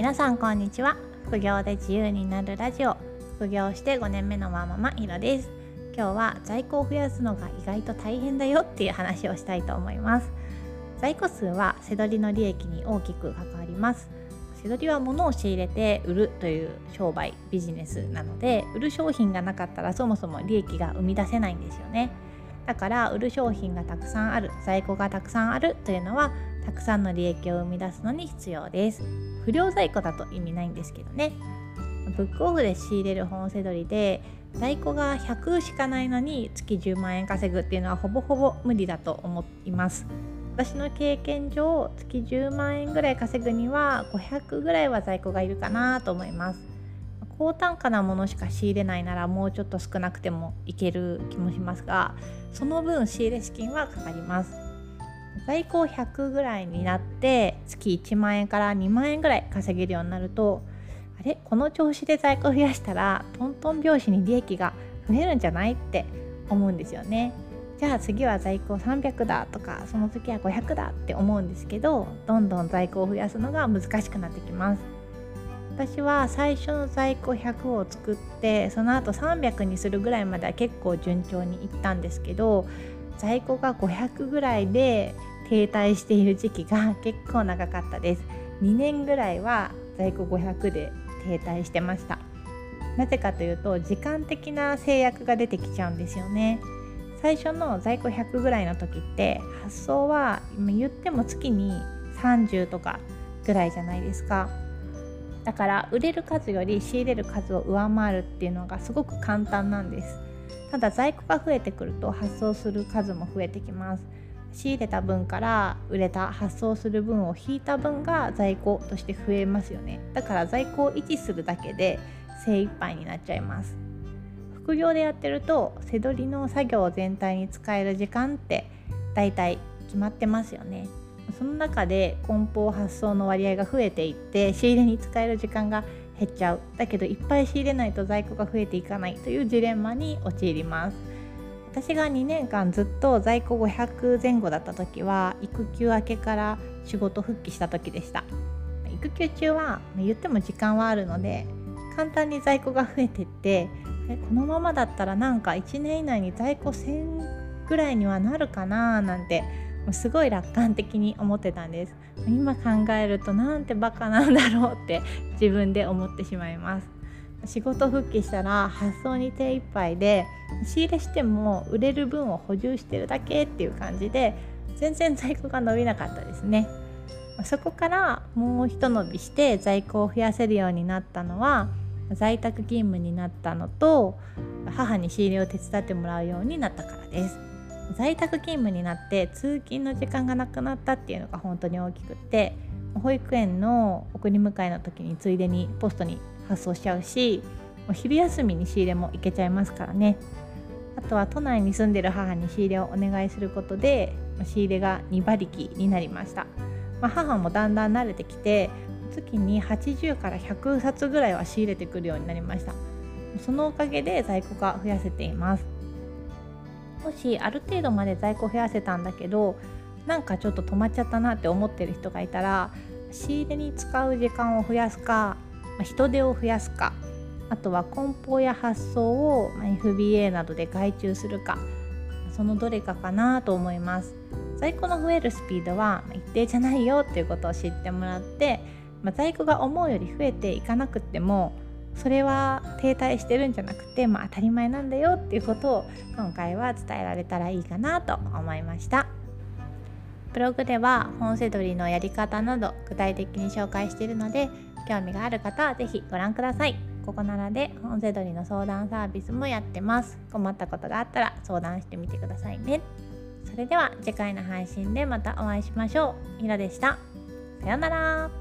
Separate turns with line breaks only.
皆さんこんにちは。副業で自由になるラジオ。副業して5年目のママひろです。今日は在庫を増やすのが意外と大変だよっていう話をしたいと思います。在庫数は背取りの利益に大きく関わります。背取りは物を仕入れて売るという商売ビジネスなので売る商品がなかったらそもそも利益が生み出せないんですよね。だから売る商品がたくさんある在庫がたくさんあるというのはたくさんの利益を生み出すのに必要です。不良在庫だと意味ないんですけどね。ブックオフで仕入れる本セドリで在庫が100しかないのに月10万円稼ぐっていうのはほぼほぼ無理だと思います。私の経験上月10万円ぐらい稼ぐには500ぐらいは在庫がいるかなと思います。高単価なものしか仕入れないならもうちょっと少なくてもいける気もしますがその分仕入れ資金はかかります。在庫100ぐらいになって月1万円から2万円ぐらい稼げるようになるとあれこの調子で在庫増やしたらトントン拍子に利益が増えるんじゃないって思うんですよね。じゃあ次は在庫300だとかその次は500だって思うんですけどどんどん在庫を増やすのが難しくなってきます。私は最初の在庫100を作ってその後300にするぐらいまでは結構順調にいったんですけど在庫が500ぐらいで停滞している時期が結構長かったです。2年ぐらいは在庫500で停滞してました。なぜかというと時間的な制約が出てきちゃうんですよね。最初の在庫100ぐらいの時って発送は言っても月に30とかぐらいじゃないですか。だから売れる数より仕入れる数を上回るっていうのがすごく簡単なんです。ただ在庫が増えてくると発送する数も増えてきます。仕入れた分から売れた発送する分を引いた分が在庫として増えますよね。だから在庫を維持するだけで精一杯になっちゃいます。副業でやってると背取りの作業全体に使える時間ってだいたい決まってますよね。その中で梱包発送の割合が増えていって仕入れに使える時間が減っちゃう。だけどいっぱい仕入れないと在庫が増えていかないというジレンマに陥ります。私が2年間ずっと在庫500前後だった時は育休明けから仕事復帰した時でした。育休中は言っても時間はあるので簡単に在庫が増えてってこのままだったらなんか1年以内に在庫1000ぐらいにはなるかななんてすごい楽観的に思ってたんです。今考えるとなんてバカなんだろうって自分で思ってしまいます。仕事復帰したら発送に手一杯で仕入れしても売れる分を補充してるだけっていう感じで全然在庫が伸びなかったですね。そこからもうひと伸びして在庫を増やせるようになったのは在宅勤務になったのと母に仕入れを手伝ってもらうようになったからです。在宅勤務になって通勤の時間がなくなったっていうのが本当に大きくって保育園の送り迎えの時についでにポストに発送しちゃうし昼休みに仕入れも行けちゃいますからね。あとは都内に住んでる母に仕入れをお願いすることで仕入れが2馬力になりました、まあ、母もだんだん慣れてきて月に80から100冊ぐらいは仕入れてくるようになりました。そのおかげで在庫が増やせています。もしある程度まで在庫増やせたんだけどなんかちょっと止まっちゃったなって思ってる人がいたら仕入れに使う時間を増やすか人手を増やすかあとは梱包や発送を FBA などで外注するかそのどれかかなと思います。在庫の増えるスピードは一定じゃないよっていうことを知ってもらって、まあ、在庫が思うより増えていかなくってもそれは停滞してるんじゃなくて、まあ、当たり前なんだよっていうことを今回は伝えられたらいいかなと思いました。ブログでは本セドリのやり方など具体的に紹介しているので興味がある方は是非ご覧ください。ここならで本セドリの相談サービスもやってます。困ったことがあったら相談してみてくださいね。それでは次回の配信でまたお会いしましょう。ひろでした。さようなら。